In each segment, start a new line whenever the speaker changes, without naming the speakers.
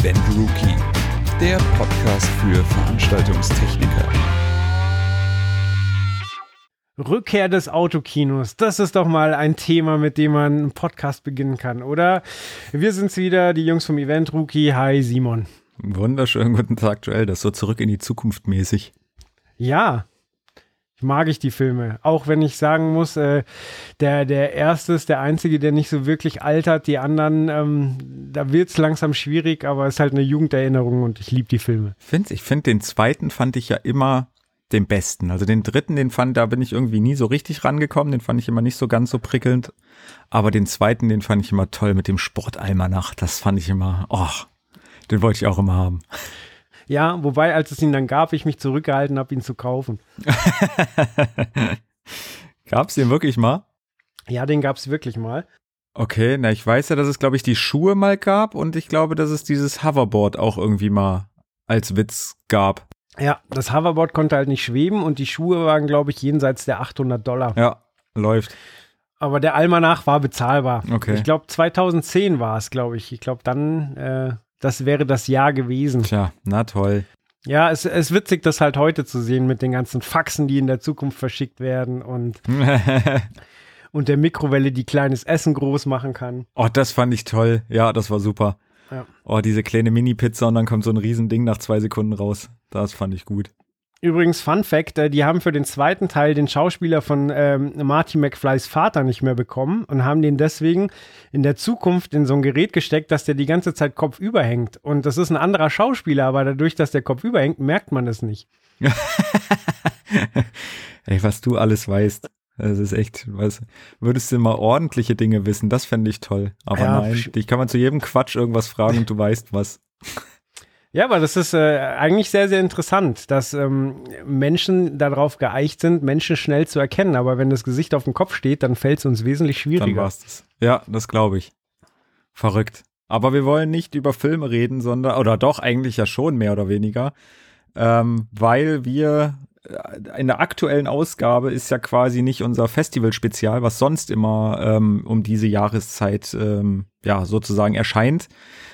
Event Rookie, der Podcast für Veranstaltungstechniker.
Rückkehr des Autokinos, das ist doch mal ein Thema, mit dem man einen Podcast beginnen kann, oder? Wir sind's wieder, die Jungs vom Event Rookie. Hi Simon.
Wunderschönen guten Tag, Joel. Das ist so zurück in die Zukunft mäßig.
Ja, mag ich die Filme. Auch wenn ich sagen muss, äh, der, der erste ist der einzige, der nicht so wirklich altert. Die anderen, ähm, da wird's langsam schwierig, aber es ist halt eine Jugenderinnerung und ich liebe die Filme.
Find's, ich finde, den zweiten fand ich ja immer den besten. Also den dritten, den fand, da bin ich irgendwie nie so richtig rangekommen. Den fand ich immer nicht so ganz so prickelnd. Aber den zweiten, den fand ich immer toll mit dem Sportalmanach. Das fand ich immer, oh, den wollte ich auch immer haben.
Ja, wobei, als es ihn dann gab, ich mich zurückgehalten habe, ihn zu kaufen.
Gab's den wirklich mal?
Ja, den gab's wirklich mal.
Okay, na, ich weiß ja, dass es, glaube ich, die Schuhe mal gab und ich glaube, dass es dieses Hoverboard auch irgendwie mal als Witz gab.
Ja, das Hoverboard konnte halt nicht schweben und die Schuhe waren, glaube ich, jenseits der 800 Dollar.
Ja, läuft.
Aber der Almanach war bezahlbar.
Okay.
Ich glaube, 2010 war es, glaube ich. Ich glaube, dann, äh, das wäre das Jahr gewesen.
Tja, na toll.
Ja, es ist witzig, das halt heute zu sehen mit den ganzen Faxen, die in der Zukunft verschickt werden und, und der Mikrowelle, die kleines Essen groß machen kann.
oh, das fand ich toll. Ja, das war super.
Ja.
Oh, diese kleine Mini-Pizza und dann kommt so ein Riesending nach zwei Sekunden raus. Das fand ich gut.
Übrigens, Fun Fact: äh, Die haben für den zweiten Teil den Schauspieler von ähm, Marty McFlys Vater nicht mehr bekommen und haben den deswegen in der Zukunft in so ein Gerät gesteckt, dass der die ganze Zeit kopfüber hängt. Und das ist ein anderer Schauspieler, aber dadurch, dass der Kopf überhängt, merkt man es nicht.
Ey, was du alles weißt. Das ist echt, was, würdest du mal ordentliche Dinge wissen, das fände ich toll. Aber
Ja,
nein, dich kann man zu jedem Quatsch irgendwas fragen und du weißt was.
Ja, aber das ist äh, eigentlich sehr, sehr interessant, dass ähm, Menschen darauf geeicht sind, Menschen schnell zu erkennen. Aber wenn das Gesicht auf dem Kopf steht, dann fällt es uns wesentlich
Dann
schwieriger.
war's das. Ja, das glaube ich. Verrückt. Aber wir wollen nicht über Filme reden, sondern, oder doch eigentlich ja schon mehr oder weniger, ähm, weil wir in der aktuellen Ausgabe ist ja quasi nicht unser Festival-Spezial, was sonst immer ähm, um diese Jahreszeit ähm, ja sozusagen erscheint.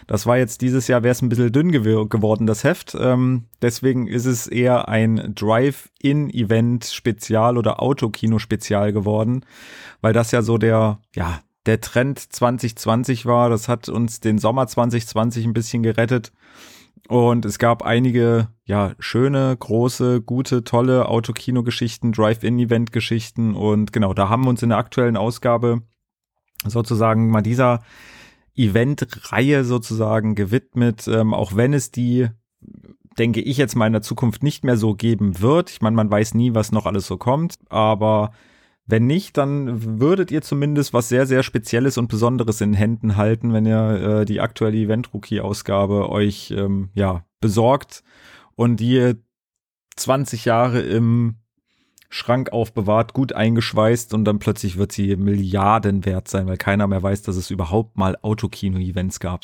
Das war jetzt dieses Jahr, wäre es ein bisschen dünn gew geworden, das Heft. Ähm, deswegen ist es eher ein Drive-In-Event-Spezial oder Autokino-Spezial geworden, weil das ja so der, ja, der Trend 2020 war. Das hat uns den Sommer 2020 ein bisschen gerettet. Und es gab einige, ja, schöne, große, gute, tolle Autokino-Geschichten, Drive-In-Event-Geschichten. Und genau, da haben wir uns in der aktuellen Ausgabe sozusagen mal dieser Event-Reihe sozusagen gewidmet, ähm, auch wenn es die, denke ich jetzt mal in der Zukunft nicht mehr so geben wird. Ich meine, man weiß nie, was noch alles so kommt, aber wenn nicht, dann würdet ihr zumindest was sehr, sehr Spezielles und Besonderes in Händen halten, wenn ihr äh, die aktuelle Event-Rookie-Ausgabe euch ähm, ja, besorgt und die 20 Jahre im Schrank aufbewahrt, gut eingeschweißt und dann plötzlich wird sie Milliarden wert sein, weil keiner mehr weiß, dass es überhaupt mal Autokino-Events gab.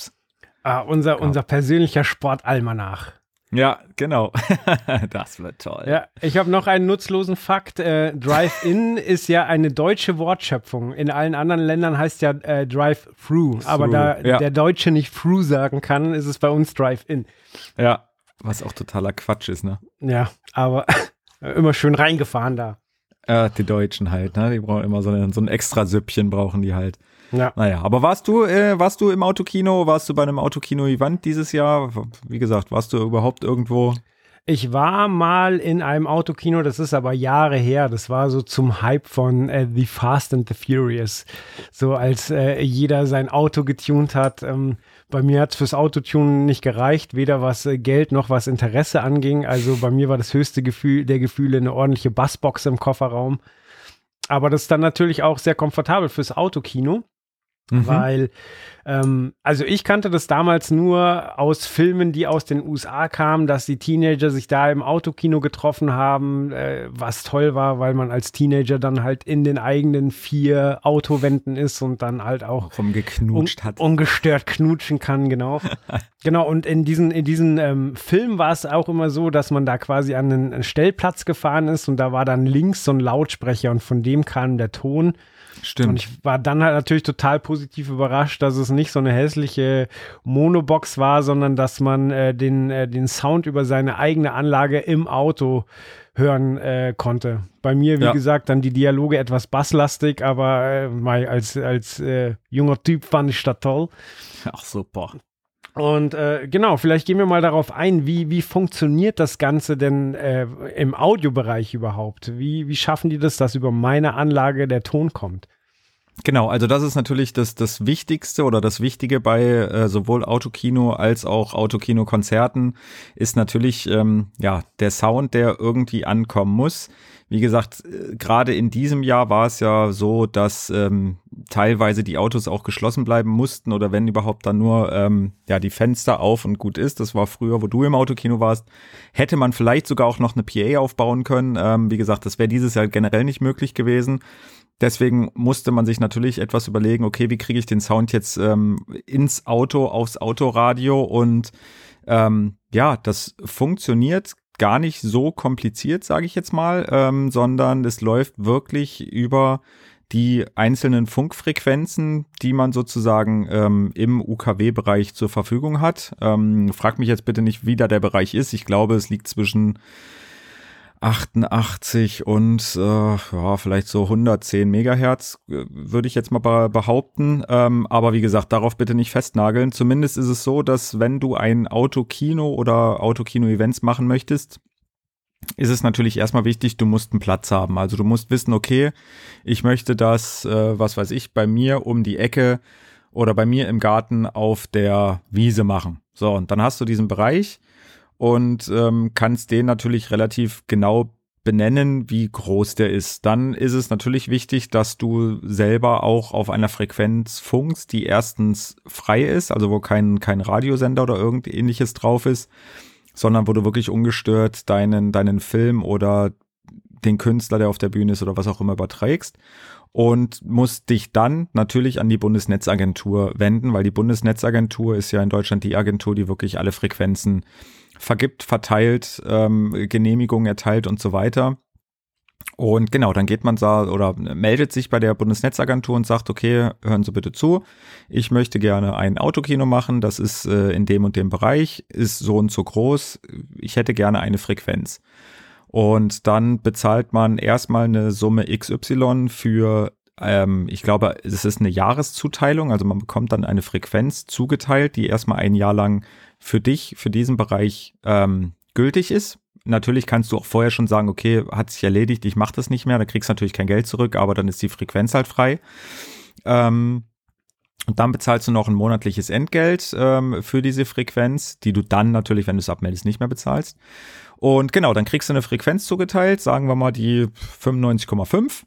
Ah, unser, unser persönlicher Sportalmanach.
Ja, genau. das wird toll.
Ja, ich habe noch einen nutzlosen Fakt. Äh, Drive-In ist ja eine deutsche Wortschöpfung. In allen anderen Ländern heißt ja äh, Drive-Through. Aber da
ja.
der Deutsche nicht Through sagen kann, ist es bei uns Drive-In.
ja. Was auch totaler Quatsch ist, ne?
Ja, aber immer schön reingefahren da.
Äh, die Deutschen halt, ne? Die brauchen immer so, eine, so ein extra Süppchen, brauchen die halt.
Ja.
Naja, aber warst du, äh, warst du im Autokino, warst du bei einem Autokino-Event dieses Jahr? Wie gesagt, warst du überhaupt irgendwo?
Ich war mal in einem Autokino, das ist aber Jahre her. Das war so zum Hype von äh, The Fast and the Furious. So als äh, jeder sein Auto getunt hat. Ähm, bei mir hat es fürs Autotunen nicht gereicht, weder was äh, Geld noch was Interesse anging. Also bei mir war das höchste Gefühl der Gefühle eine ordentliche Bassbox im Kofferraum. Aber das ist dann natürlich auch sehr komfortabel fürs Autokino.
Mhm.
Weil, ähm, also ich kannte das damals nur aus Filmen, die aus den USA kamen, dass die Teenager sich da im Autokino getroffen haben, äh, was toll war, weil man als Teenager dann halt in den eigenen vier Autowänden ist und dann halt auch
rumgeknutscht hat.
ungestört knutschen kann, genau. genau, und in diesen, in diesen ähm, Film war es auch immer so, dass man da quasi an einen Stellplatz gefahren ist und da war dann links so ein Lautsprecher und von dem kam der Ton.
Stimmt.
Und ich war dann halt natürlich total positiv überrascht, dass es nicht so eine hässliche Monobox war, sondern dass man äh, den, äh, den Sound über seine eigene Anlage im Auto hören äh, konnte. Bei mir, wie ja. gesagt, dann die Dialoge etwas basslastig, aber äh, als, als äh, junger Typ fand ich das toll.
Ach super.
Und äh, genau, vielleicht gehen wir mal darauf ein, wie, wie funktioniert das Ganze denn äh, im Audiobereich überhaupt? Wie, wie schaffen die das, dass über meine Anlage der Ton kommt?
Genau, also das ist natürlich das, das Wichtigste oder das Wichtige bei äh, sowohl Autokino als auch Autokino-Konzerten ist natürlich ähm, ja der Sound, der irgendwie ankommen muss. Wie gesagt, äh, gerade in diesem Jahr war es ja so, dass ähm, teilweise die Autos auch geschlossen bleiben mussten oder wenn überhaupt dann nur ähm, ja die Fenster auf und gut ist. Das war früher, wo du im Autokino warst, hätte man vielleicht sogar auch noch eine PA aufbauen können. Ähm, wie gesagt, das wäre dieses Jahr generell nicht möglich gewesen. Deswegen musste man sich natürlich etwas überlegen, okay, wie kriege ich den Sound jetzt ähm, ins Auto, aufs Autoradio und ähm, ja, das funktioniert gar nicht so kompliziert, sage ich jetzt mal, ähm, sondern es läuft wirklich über die einzelnen Funkfrequenzen, die man sozusagen ähm, im UKW-Bereich zur Verfügung hat. Ähm, frag mich jetzt bitte nicht, wie da der Bereich ist. Ich glaube, es liegt zwischen 88 und äh, ja, vielleicht so 110 Megahertz, äh, würde ich jetzt mal behaupten. Ähm, aber wie gesagt, darauf bitte nicht festnageln. Zumindest ist es so, dass wenn du ein Autokino oder Autokino-Events machen möchtest, ist es natürlich erstmal wichtig, du musst einen Platz haben. Also du musst wissen, okay, ich möchte das, äh, was weiß ich, bei mir um die Ecke oder bei mir im Garten auf der Wiese machen. So, und dann hast du diesen Bereich und ähm, kannst den natürlich relativ genau benennen, wie groß der ist. Dann ist es natürlich wichtig, dass du selber auch auf einer Frequenz funkst, die erstens frei ist, also wo kein, kein Radiosender oder irgend ähnliches drauf ist, sondern wo du wirklich ungestört deinen, deinen Film oder den Künstler, der auf der Bühne ist oder was auch immer überträgst und musst dich dann natürlich an die Bundesnetzagentur wenden, weil die Bundesnetzagentur ist ja in Deutschland die Agentur, die wirklich alle Frequenzen vergibt, verteilt, ähm, Genehmigungen erteilt und so weiter. Und genau, dann geht man da oder meldet sich bei der Bundesnetzagentur und sagt, okay, hören Sie bitte zu, ich möchte gerne ein Autokino machen, das ist äh, in dem und dem Bereich, ist so und so groß, ich hätte gerne eine Frequenz. Und dann bezahlt man erstmal eine Summe XY für, ähm, ich glaube, es ist eine Jahreszuteilung, also man bekommt dann eine Frequenz zugeteilt, die erstmal ein Jahr lang für dich, für diesen Bereich ähm, gültig ist. Natürlich kannst du auch vorher schon sagen, okay, hat sich erledigt, ich mache das nicht mehr, da kriegst du natürlich kein Geld zurück, aber dann ist die Frequenz halt frei. Ähm, und dann bezahlst du noch ein monatliches Entgelt ähm, für diese Frequenz, die du dann natürlich, wenn du es abmeldest, nicht mehr bezahlst. Und genau, dann kriegst du eine Frequenz zugeteilt, sagen wir mal die 95,5.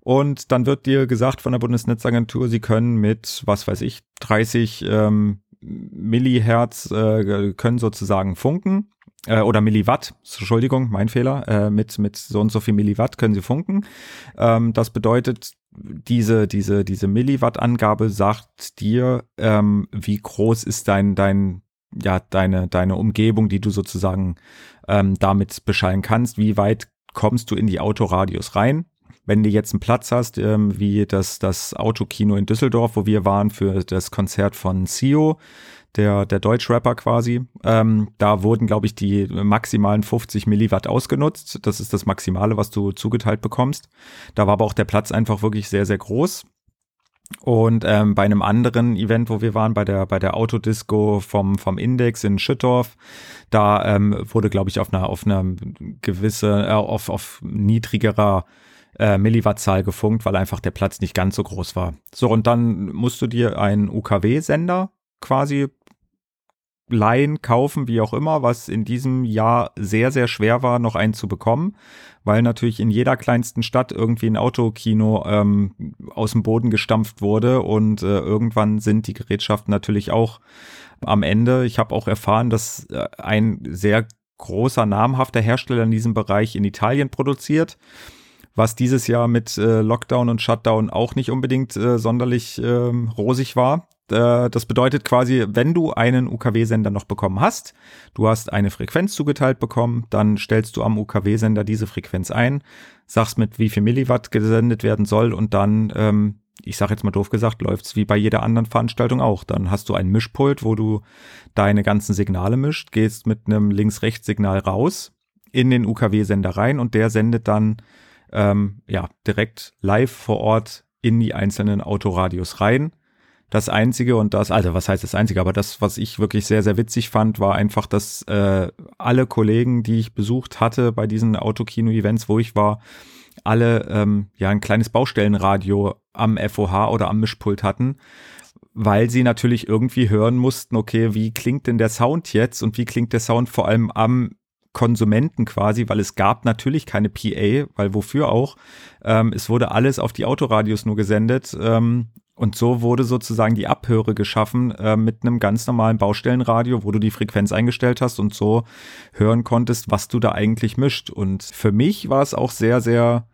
Und dann wird dir gesagt von der Bundesnetzagentur, sie können mit, was weiß ich, 30 ähm, Millihertz äh, können sozusagen funken äh, oder Milliwatt, Entschuldigung, mein Fehler, äh, mit, mit so und so viel Milliwatt können sie funken. Ähm, das bedeutet, diese, diese, diese Milliwatt-Angabe sagt dir, ähm, wie groß ist dein, dein, ja, deine, deine Umgebung, die du sozusagen ähm, damit beschallen kannst, wie weit kommst du in die Autoradius rein wenn du jetzt einen Platz hast, ähm, wie das, das Autokino in Düsseldorf, wo wir waren für das Konzert von Sio, der, der Deutschrapper quasi, ähm, da wurden, glaube ich, die maximalen 50 Milliwatt ausgenutzt. Das ist das Maximale, was du zugeteilt bekommst. Da war aber auch der Platz einfach wirklich sehr, sehr groß. Und ähm, bei einem anderen Event, wo wir waren, bei der bei der Autodisco vom vom Index in Schüttorf, da ähm, wurde, glaube ich, auf einer auf einer gewisse äh, auf auf niedrigerer äh, Milliwattzahl gefunkt, weil einfach der Platz nicht ganz so groß war. So, und dann musst du dir einen UKW-Sender quasi leihen, kaufen, wie auch immer, was in diesem Jahr sehr, sehr schwer war, noch einen zu bekommen, weil natürlich in jeder kleinsten Stadt irgendwie ein Autokino ähm, aus dem Boden gestampft wurde und äh, irgendwann sind die Gerätschaften natürlich auch am Ende. Ich habe auch erfahren, dass äh, ein sehr großer, namhafter Hersteller in diesem Bereich in Italien produziert was dieses Jahr mit äh, Lockdown und Shutdown auch nicht unbedingt äh, sonderlich äh, rosig war. Das bedeutet quasi, wenn du einen UKW-Sender noch bekommen hast, du hast eine Frequenz zugeteilt bekommen, dann stellst du am UKW-Sender diese Frequenz ein, sagst mit wie viel Milliwatt gesendet werden soll und dann, ähm, ich sage jetzt mal doof gesagt, läuft's wie bei jeder anderen Veranstaltung auch. Dann hast du ein Mischpult, wo du deine ganzen Signale mischt, gehst mit einem Links-Rechts-Signal raus in den UKW-Sender rein und der sendet dann ähm, ja direkt live vor Ort in die einzelnen Autoradios rein. Das Einzige und das, also was heißt das Einzige, aber das, was ich wirklich sehr, sehr witzig fand, war einfach, dass äh, alle Kollegen, die ich besucht hatte bei diesen Autokino-Events, wo ich war, alle ähm, ja ein kleines Baustellenradio am FOH oder am Mischpult hatten, weil sie natürlich irgendwie hören mussten, okay, wie klingt denn der Sound jetzt und wie klingt der Sound vor allem am Konsumenten quasi, weil es gab natürlich keine PA, weil wofür auch. Ähm, es wurde alles auf die Autoradios nur gesendet ähm, und so wurde sozusagen die Abhöre geschaffen äh, mit einem ganz normalen Baustellenradio, wo du die Frequenz eingestellt hast und so hören konntest, was du da eigentlich mischt. Und für mich war es auch sehr, sehr,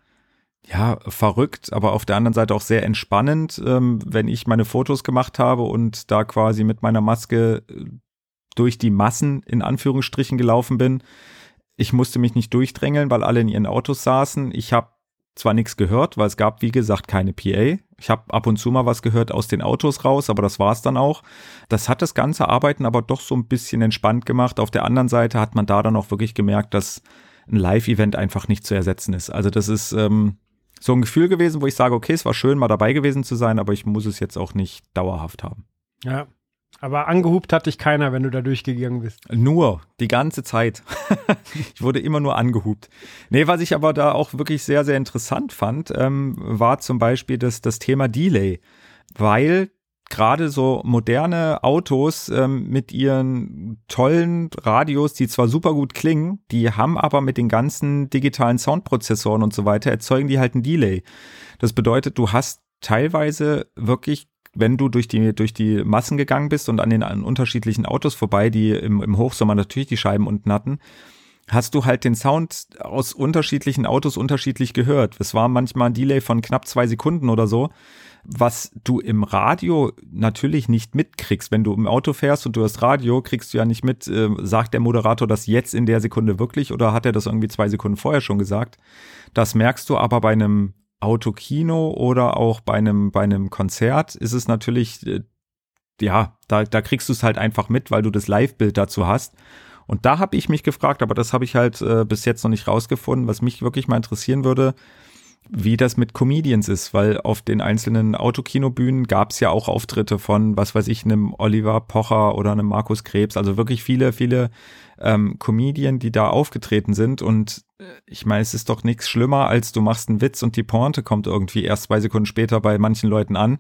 ja, verrückt, aber auf der anderen Seite auch sehr entspannend, ähm, wenn ich meine Fotos gemacht habe und da quasi mit meiner Maske äh, durch die Massen in Anführungsstrichen gelaufen bin. Ich musste mich nicht durchdrängeln, weil alle in ihren Autos saßen. Ich habe zwar nichts gehört, weil es gab, wie gesagt, keine PA. Ich habe ab und zu mal was gehört aus den Autos raus, aber das war es dann auch. Das hat das ganze Arbeiten aber doch so ein bisschen entspannt gemacht. Auf der anderen Seite hat man da dann auch wirklich gemerkt, dass ein Live-Event einfach nicht zu ersetzen ist. Also das ist ähm, so ein Gefühl gewesen, wo ich sage, okay, es war schön, mal dabei gewesen zu sein, aber ich muss es jetzt auch nicht dauerhaft haben.
Ja, aber angehupt hat dich keiner, wenn du da durchgegangen bist.
Nur, die ganze Zeit. ich wurde immer nur angehupt. Nee, was ich aber da auch wirklich sehr, sehr interessant fand, ähm, war zum Beispiel das, das Thema Delay. Weil gerade so moderne Autos ähm, mit ihren tollen Radios, die zwar super gut klingen, die haben aber mit den ganzen digitalen Soundprozessoren und so weiter, erzeugen die halt ein Delay. Das bedeutet, du hast teilweise wirklich wenn du durch die, durch die Massen gegangen bist und an den an unterschiedlichen Autos vorbei, die im, im Hochsommer natürlich die Scheiben unten hatten, hast du halt den Sound aus unterschiedlichen Autos unterschiedlich gehört. Es war manchmal ein Delay von knapp zwei Sekunden oder so, was du im Radio natürlich nicht mitkriegst. Wenn du im Auto fährst und du hast Radio, kriegst du ja nicht mit, äh, sagt der Moderator das jetzt in der Sekunde wirklich oder hat er das irgendwie zwei Sekunden vorher schon gesagt. Das merkst du aber bei einem Autokino oder auch bei einem, bei einem Konzert ist es natürlich, äh, ja, da, da kriegst du es halt einfach mit, weil du das Live-Bild dazu hast. Und da habe ich mich gefragt, aber das habe ich halt äh, bis jetzt noch nicht rausgefunden, was mich wirklich mal interessieren würde, wie das mit Comedians ist, weil auf den einzelnen Autokinobühnen gab es ja auch Auftritte von, was weiß ich, einem Oliver Pocher oder einem Markus Krebs, also wirklich viele, viele ähm, Comedien, die da aufgetreten sind. Und ich meine, es ist doch nichts schlimmer, als du machst einen Witz und die Pointe kommt irgendwie erst zwei Sekunden später bei manchen Leuten an.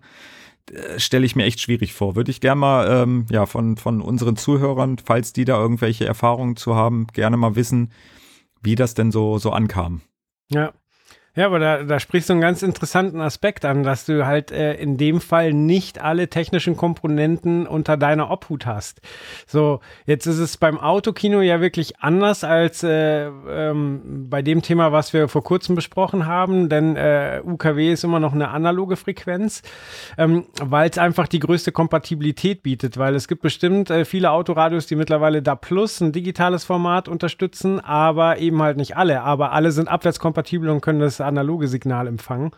Äh, Stelle ich mir echt schwierig vor. Würde ich gerne mal ähm, ja, von, von unseren Zuhörern, falls die da irgendwelche Erfahrungen zu haben, gerne mal wissen, wie das denn so, so ankam.
Ja, ja, aber da, da sprichst du einen ganz interessanten Aspekt an, dass du halt äh, in dem Fall nicht alle technischen Komponenten unter deiner Obhut hast. So, jetzt ist es beim Autokino ja wirklich anders als äh, ähm, bei dem Thema, was wir vor kurzem besprochen haben, denn äh, UKW ist immer noch eine analoge Frequenz, ähm, weil es einfach die größte Kompatibilität bietet, weil es gibt bestimmt äh, viele Autoradios, die mittlerweile da Plus, ein digitales Format unterstützen, aber eben halt nicht alle, aber alle sind abwärtskompatibel und können das analoge Signal empfangen.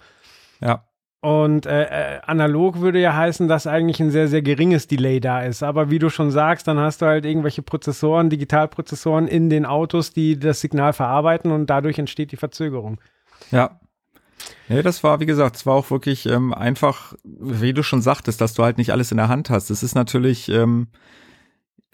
Ja.
Und äh, äh, analog würde ja heißen, dass eigentlich ein sehr, sehr geringes Delay da ist. Aber wie du schon sagst, dann hast du halt irgendwelche Prozessoren, Digitalprozessoren in den Autos, die das Signal verarbeiten und dadurch entsteht die Verzögerung.
Ja. Ja, das war, wie gesagt, es war auch wirklich ähm, einfach, wie du schon sagtest, dass du halt nicht alles in der Hand hast. Es ist natürlich ähm,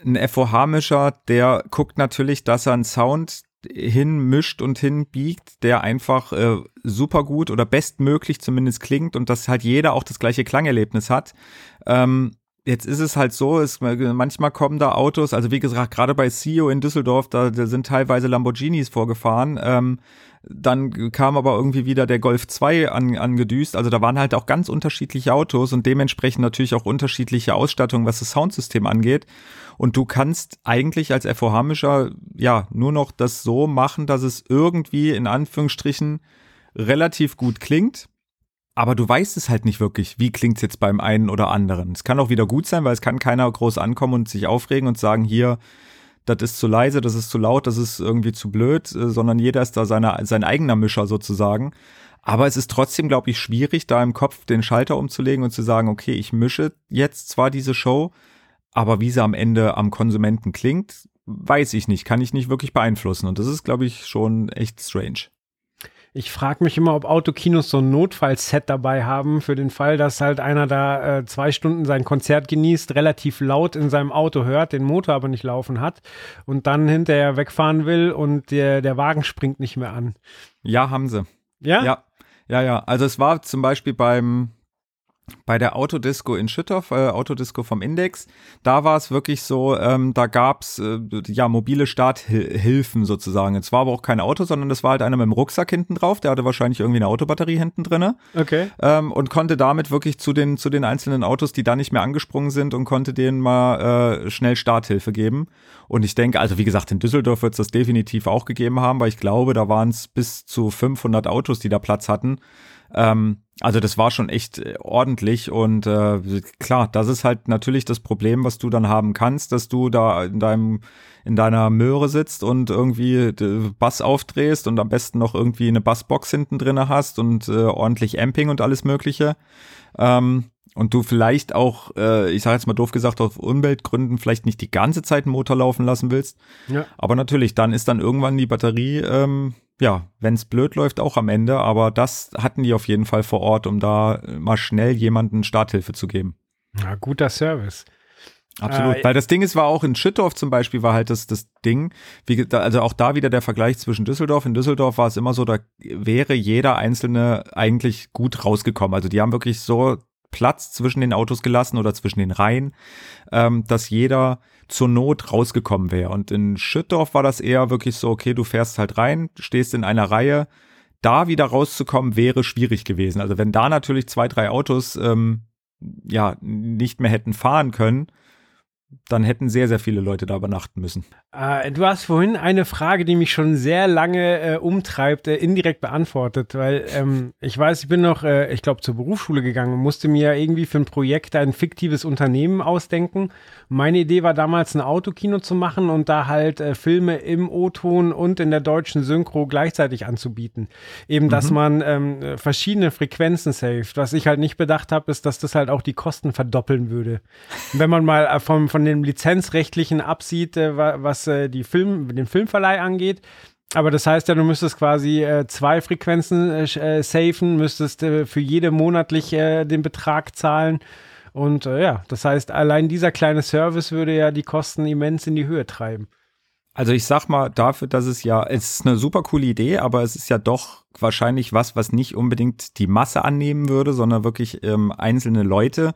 ein FOH-Mischer, der guckt natürlich, dass er einen Sound hinmischt und hinbiegt, der einfach äh, super gut oder bestmöglich zumindest klingt und dass halt jeder auch das gleiche Klangerlebnis hat. Ähm, jetzt ist es halt so, es, manchmal kommen da Autos, also wie gesagt, gerade bei CEO in Düsseldorf, da, da sind teilweise Lamborghinis vorgefahren. Ähm, dann kam aber irgendwie wieder der Golf 2 an, angedüst. Also da waren halt auch ganz unterschiedliche Autos und dementsprechend natürlich auch unterschiedliche Ausstattungen, was das Soundsystem angeht. Und du kannst eigentlich als FOH-Mischer ja nur noch das so machen, dass es irgendwie in Anführungsstrichen relativ gut klingt. aber du weißt es halt nicht wirklich, wie klingt's jetzt beim einen oder anderen. Es kann auch wieder gut sein, weil es kann keiner groß ankommen und sich aufregen und sagen, hier, das ist zu leise, das ist zu laut, das ist irgendwie zu blöd, äh, sondern jeder ist da seine, sein eigener Mischer sozusagen. Aber es ist trotzdem, glaube ich, schwierig, da im Kopf den Schalter umzulegen und zu sagen, okay, ich mische jetzt zwar diese Show, aber wie sie am Ende am Konsumenten klingt, weiß ich nicht, kann ich nicht wirklich beeinflussen. Und das ist, glaube ich, schon echt strange.
Ich frage mich immer, ob Autokinos so ein Notfallset dabei haben für den Fall, dass halt einer da äh, zwei Stunden sein Konzert genießt, relativ laut in seinem Auto hört, den Motor aber nicht laufen hat und dann hinterher wegfahren will und der, der Wagen springt nicht mehr an.
Ja, haben sie.
Ja?
Ja, ja, ja. Also es war zum Beispiel beim bei der Autodisco in Schüttorf, äh, Autodisco vom Index, da war es wirklich so, ähm, da gab's äh, ja mobile Starthilfen sozusagen. Es war aber auch kein Auto, sondern es war halt einer mit dem Rucksack hinten drauf, der hatte wahrscheinlich irgendwie eine Autobatterie hinten drinne.
Okay.
Ähm, und konnte damit wirklich zu den, zu den einzelnen Autos, die da nicht mehr angesprungen sind und konnte denen mal äh, schnell Starthilfe geben. Und ich denke, also wie gesagt, in Düsseldorf wird es das definitiv auch gegeben haben, weil ich glaube, da waren es bis zu 500 Autos, die da Platz hatten. Ähm, also das war schon echt äh, ordentlich und äh, klar, das ist halt natürlich das Problem, was du dann haben kannst, dass du da in deinem in deiner Möhre sitzt und irgendwie Bass aufdrehst und am besten noch irgendwie eine Bassbox hinten drinne hast und äh, ordentlich Amping und alles Mögliche. Ähm, und du vielleicht auch, äh, ich sage jetzt mal doof gesagt, auf Umweltgründen vielleicht nicht die ganze Zeit einen Motor laufen lassen willst.
Ja.
Aber natürlich, dann ist dann irgendwann die Batterie ähm, ja, wenn es blöd läuft, auch am Ende. Aber das hatten die auf jeden Fall vor Ort, um da mal schnell jemanden Starthilfe zu geben.
Ja, guter Service.
Absolut. Äh, Weil das Ding ist, war auch in Schüttorf zum Beispiel, war halt das, das Ding, wie, also auch da wieder der Vergleich zwischen Düsseldorf. In Düsseldorf war es immer so, da wäre jeder Einzelne eigentlich gut rausgekommen. Also die haben wirklich so Platz zwischen den Autos gelassen oder zwischen den Reihen, ähm, dass jeder zur Not rausgekommen wäre. Und in Schüttorf war das eher wirklich so, okay, du fährst halt rein, stehst in einer Reihe, da wieder rauszukommen wäre schwierig gewesen. Also wenn da natürlich zwei, drei Autos ähm, ja nicht mehr hätten fahren können, dann hätten sehr, sehr viele Leute da übernachten müssen.
Äh, du hast vorhin eine Frage, die mich schon sehr lange äh, umtreibt, äh, indirekt beantwortet, weil ähm, ich weiß, ich bin noch, äh, ich glaube, zur Berufsschule gegangen und musste mir irgendwie für ein Projekt ein fiktives Unternehmen ausdenken. Meine Idee war damals ein Autokino zu machen und da halt äh, Filme im O-Ton und in der deutschen Synchro gleichzeitig anzubieten. Eben, dass mhm. man ähm, verschiedene Frequenzen saved. Was ich halt nicht bedacht habe, ist, dass das halt auch die Kosten verdoppeln würde. Wenn man mal äh, vom, von dem lizenzrechtlichen absieht, äh, was äh, die Film, den Filmverleih angeht. Aber das heißt ja, du müsstest quasi äh, zwei Frequenzen äh, äh safen, müsstest äh, für jede monatlich äh, den Betrag zahlen. Und äh, ja, das heißt, allein dieser kleine Service würde ja die Kosten immens in die Höhe treiben.
Also ich sag mal dafür, dass es ja, es ist eine super coole Idee, aber es ist ja doch wahrscheinlich was, was nicht unbedingt die Masse annehmen würde, sondern wirklich ähm, einzelne Leute.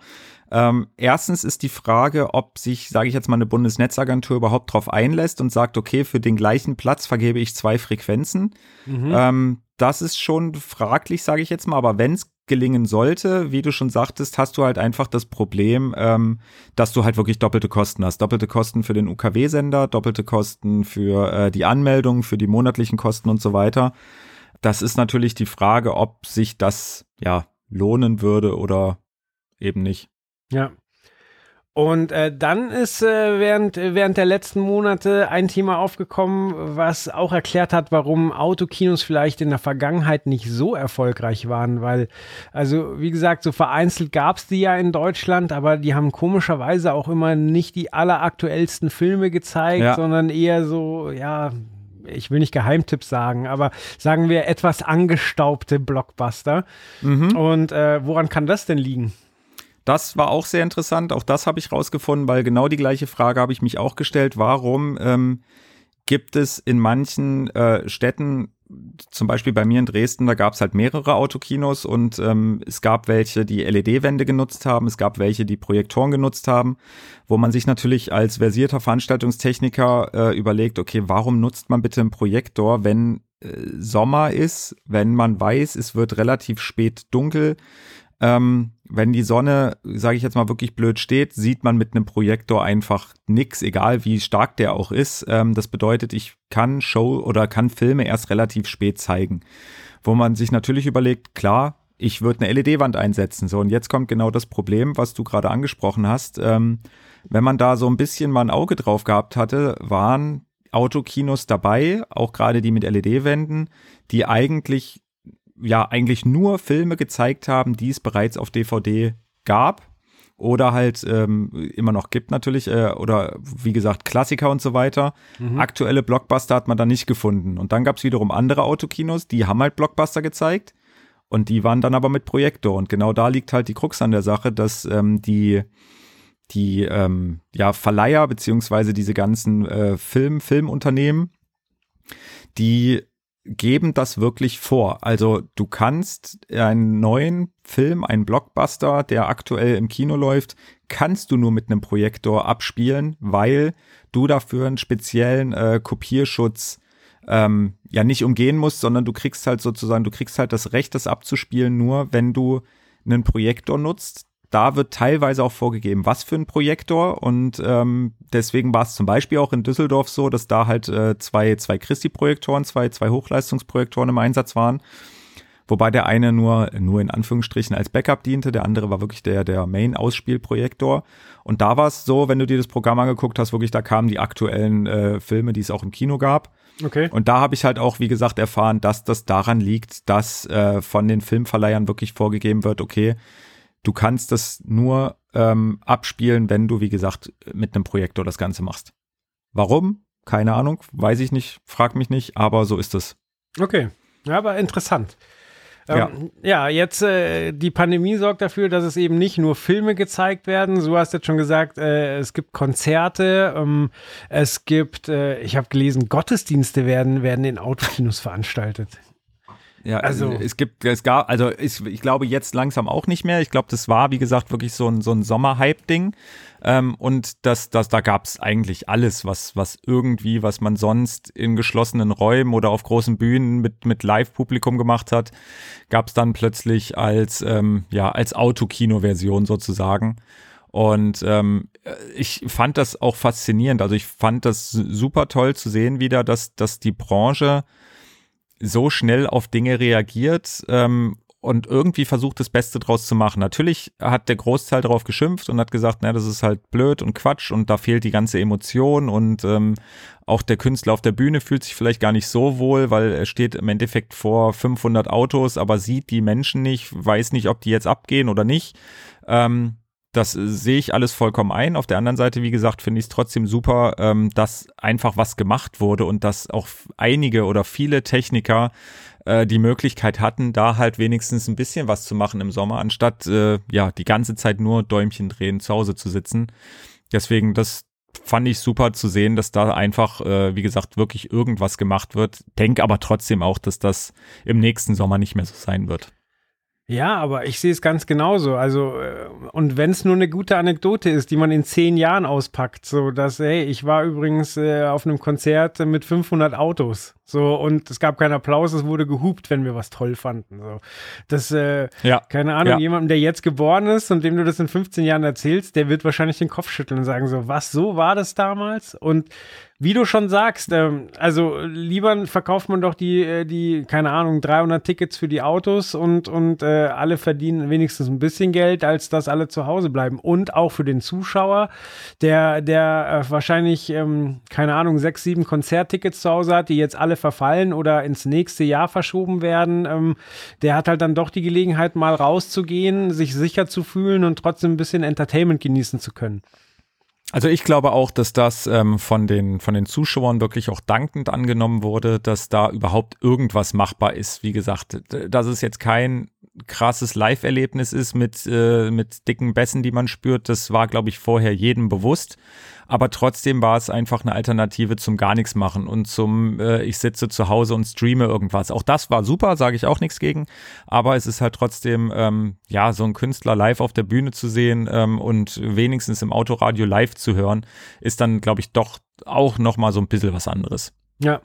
Ähm, erstens ist die Frage, ob sich, sage ich jetzt mal, eine Bundesnetzagentur überhaupt drauf einlässt und sagt, okay, für den gleichen Platz vergebe ich zwei Frequenzen. Mhm. Ähm, das ist schon fraglich, sage ich jetzt mal, aber wenn es gelingen sollte, wie du schon sagtest, hast du halt einfach das Problem, ähm, dass du halt wirklich doppelte Kosten hast. Doppelte Kosten für den UKW-Sender, doppelte Kosten für äh, die Anmeldung, für die monatlichen Kosten und so weiter. Das ist natürlich die Frage, ob sich das ja lohnen würde oder eben nicht.
Ja. Und äh, dann ist äh, während, während der letzten Monate ein Thema aufgekommen, was auch erklärt hat, warum Autokinos vielleicht in der Vergangenheit nicht so erfolgreich waren. Weil, also wie gesagt, so vereinzelt gab es die ja in Deutschland, aber die haben komischerweise auch immer nicht die alleraktuellsten Filme gezeigt, ja. sondern eher so, ja, ich will nicht Geheimtipps sagen, aber sagen wir etwas angestaubte Blockbuster. Mhm. Und äh, woran kann das denn liegen?
Das war auch sehr interessant. Auch das habe ich rausgefunden, weil genau die gleiche Frage habe ich mich auch gestellt. Warum ähm, gibt es in manchen äh, Städten, zum Beispiel bei mir in Dresden, da gab es halt mehrere Autokinos und ähm, es gab welche, die LED-Wände genutzt haben, es gab welche, die Projektoren genutzt haben, wo man sich natürlich als versierter Veranstaltungstechniker äh, überlegt, okay, warum nutzt man bitte einen Projektor, wenn äh, Sommer ist, wenn man weiß, es wird relativ spät dunkel, ähm, wenn die Sonne, sage ich jetzt mal, wirklich blöd steht, sieht man mit einem Projektor einfach nix, egal wie stark der auch ist. Ähm, das bedeutet, ich kann Show oder kann Filme erst relativ spät zeigen. Wo man sich natürlich überlegt, klar, ich würde eine LED-Wand einsetzen. So, und jetzt kommt genau das Problem, was du gerade angesprochen hast. Ähm, wenn man da so ein bisschen mal ein Auge drauf gehabt hatte, waren Autokinos dabei, auch gerade die mit LED-Wänden, die eigentlich, ja, eigentlich nur Filme gezeigt haben, die es bereits auf DVD gab oder halt ähm, immer noch gibt natürlich äh, oder wie gesagt Klassiker und so weiter. Mhm. Aktuelle Blockbuster hat man da nicht gefunden. Und dann gab es wiederum andere Autokinos, die haben halt Blockbuster gezeigt und die waren dann aber mit Projektor. Und genau da liegt halt die Krux an der Sache, dass ähm, die die ähm, ja, Verleiher beziehungsweise diese ganzen äh, Film, Filmunternehmen, die geben das wirklich vor. Also du kannst einen neuen Film, einen Blockbuster, der aktuell im Kino läuft, kannst du nur mit einem Projektor abspielen, weil du dafür einen speziellen äh, Kopierschutz ähm, ja nicht umgehen musst, sondern du kriegst halt sozusagen, du kriegst halt das Recht, das abzuspielen, nur wenn du einen Projektor nutzt, da wird teilweise auch vorgegeben, was für ein Projektor. Und ähm, deswegen war es zum Beispiel auch in Düsseldorf so, dass da halt äh, zwei, zwei Christi-Projektoren, zwei, zwei Hochleistungsprojektoren im Einsatz waren. Wobei der eine nur, nur in Anführungsstrichen als Backup diente, der andere war wirklich der, der Main-Ausspielprojektor. Und da war es so, wenn du dir das Programm angeguckt hast, wirklich, da kamen die aktuellen äh, Filme, die es auch im Kino gab.
Okay.
Und da habe ich halt auch, wie gesagt, erfahren, dass das daran liegt, dass äh, von den Filmverleihern wirklich vorgegeben wird, okay, Du kannst das nur ähm, abspielen, wenn du, wie gesagt, mit einem Projektor das Ganze machst. Warum? Keine Ahnung, weiß ich nicht, frag mich nicht, aber so ist es.
Okay, ja, aber interessant. Ja. Ähm, ja, jetzt äh, die Pandemie sorgt dafür, dass es eben nicht nur Filme gezeigt werden. Du hast jetzt schon gesagt, äh, es gibt Konzerte, ähm, es gibt, äh, ich habe gelesen, Gottesdienste werden, werden in Autokinos veranstaltet.
Ja, also es gibt, es gab, also ich, ich glaube jetzt langsam auch nicht mehr. Ich glaube, das war, wie gesagt, wirklich so ein, so ein Sommer-Hype-Ding. Ähm, und das, das, da gab es eigentlich alles, was, was irgendwie, was man sonst in geschlossenen Räumen oder auf großen Bühnen mit, mit Live-Publikum gemacht hat, gab es dann plötzlich als, ähm, ja, als Autokino-Version sozusagen. Und ähm, ich fand das auch faszinierend. Also ich fand das super toll zu sehen wieder, dass, dass die Branche so schnell auf Dinge reagiert ähm, und irgendwie versucht, das Beste draus zu machen. Natürlich hat der Großteil darauf geschimpft und hat gesagt, na, das ist halt blöd und Quatsch und da fehlt die ganze Emotion und ähm, auch der Künstler auf der Bühne fühlt sich vielleicht gar nicht so wohl, weil er steht im Endeffekt vor 500 Autos, aber sieht die Menschen nicht, weiß nicht, ob die jetzt abgehen oder nicht. Ähm, das sehe ich alles vollkommen ein. Auf der anderen Seite, wie gesagt, finde ich es trotzdem super, ähm, dass einfach was gemacht wurde und dass auch einige oder viele Techniker äh, die Möglichkeit hatten, da halt wenigstens ein bisschen was zu machen im Sommer, anstatt äh, ja die ganze Zeit nur Däumchen drehen, zu Hause zu sitzen. Deswegen, das fand ich super zu sehen, dass da einfach, äh, wie gesagt, wirklich irgendwas gemacht wird. Denk aber trotzdem auch, dass das im nächsten Sommer nicht mehr so sein wird.
Ja, aber ich sehe es ganz genauso. Also, äh, und wenn es nur eine gute Anekdote ist, die man in zehn Jahren auspackt, so dass, hey, ich war übrigens äh, auf einem Konzert mit 500 Autos. So, und es gab keinen Applaus, es wurde gehupt, wenn wir was toll fanden. So, das, äh, ja. keine Ahnung, ja. jemandem, der jetzt geboren ist und dem du das in 15 Jahren erzählst, der wird wahrscheinlich den Kopf schütteln und sagen so, was, so war das damals? Und wie du schon sagst, ähm, also lieber verkauft man doch die, äh, die, keine Ahnung, 300 Tickets für die Autos und, und äh, alle verdienen wenigstens ein bisschen Geld, als dass alle zu Hause bleiben. Und auch für den Zuschauer, der, der äh, wahrscheinlich, ähm, keine Ahnung, sechs, sieben Konzerttickets zu Hause hat, die jetzt alle verfallen oder ins nächste Jahr verschoben werden, ähm, der hat halt dann doch die Gelegenheit, mal rauszugehen, sich sicher zu fühlen und trotzdem ein bisschen Entertainment genießen zu können.
Also ich glaube auch, dass das ähm, von, den, von den Zuschauern wirklich auch dankend angenommen wurde, dass da überhaupt irgendwas machbar ist. Wie gesagt, dass es jetzt kein krasses Live-Erlebnis ist mit, äh, mit dicken Bässen, die man spürt, das war, glaube ich, vorher jedem bewusst. Aber trotzdem war es einfach eine Alternative zum gar nichts machen und zum äh, ich sitze zu Hause und streame irgendwas. Auch das war super, sage ich auch nichts gegen. Aber es ist halt trotzdem, ähm, ja, so ein Künstler live auf der Bühne zu sehen ähm, und wenigstens im Autoradio live zu hören, ist dann, glaube ich, doch auch nochmal so ein bisschen was anderes.
Ja,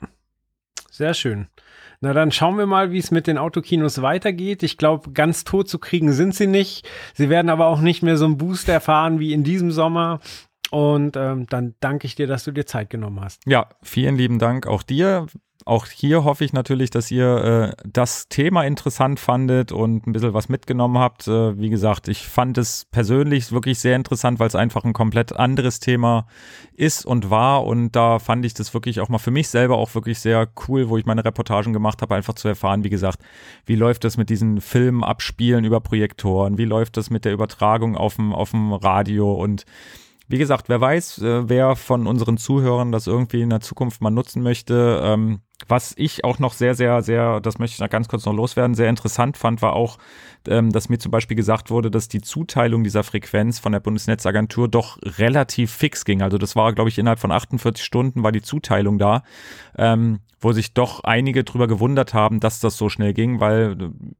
sehr schön. Na dann schauen wir mal, wie es mit den Autokinos weitergeht. Ich glaube, ganz tot zu kriegen sind sie nicht. Sie werden aber auch nicht mehr so einen Boost erfahren wie in diesem Sommer. Und ähm, dann danke ich dir, dass du dir Zeit genommen hast.
Ja, vielen lieben Dank auch dir auch hier hoffe ich natürlich, dass ihr äh, das Thema interessant fandet und ein bisschen was mitgenommen habt. Äh, wie gesagt, ich fand es persönlich wirklich sehr interessant, weil es einfach ein komplett anderes Thema ist und war. Und da fand ich das wirklich auch mal für mich selber auch wirklich sehr cool, wo ich meine Reportagen gemacht habe, einfach zu erfahren, wie gesagt, wie läuft das mit diesen Filmen abspielen über Projektoren, wie läuft das mit der Übertragung auf dem, auf dem Radio und wie gesagt, wer weiß, äh, wer von unseren Zuhörern das irgendwie in der Zukunft mal nutzen möchte. Ähm, was ich auch noch sehr, sehr, sehr, das möchte ich noch ganz kurz noch loswerden, sehr interessant fand, war auch, ähm, dass mir zum Beispiel gesagt wurde, dass die Zuteilung dieser Frequenz von der Bundesnetzagentur doch relativ fix ging. Also das war, glaube ich, innerhalb von 48 Stunden war die Zuteilung da. Ähm, wo sich doch einige drüber gewundert haben, dass das so schnell ging, weil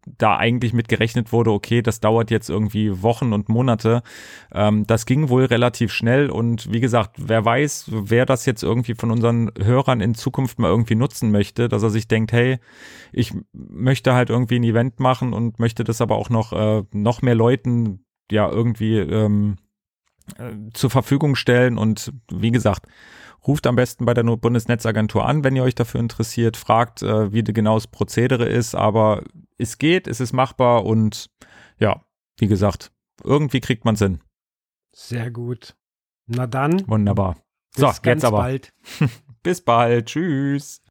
da eigentlich mit gerechnet wurde, okay, das dauert jetzt irgendwie Wochen und Monate. Ähm, das ging wohl relativ schnell und wie gesagt, wer weiß, wer das jetzt irgendwie von unseren Hörern in Zukunft mal irgendwie nutzen möchte, dass er sich denkt, hey, ich möchte halt irgendwie ein Event machen und möchte das aber auch noch, äh, noch mehr Leuten ja irgendwie ähm, äh, zur Verfügung stellen und wie gesagt, Ruft am besten bei der Bundesnetzagentur an, wenn ihr euch dafür interessiert. Fragt, äh, wie genau das Prozedere ist. Aber es geht, es ist machbar und ja, wie gesagt, irgendwie kriegt man es hin.
Sehr gut. Na dann.
Wunderbar.
So, jetzt aber. Bald.
bis bald. Tschüss.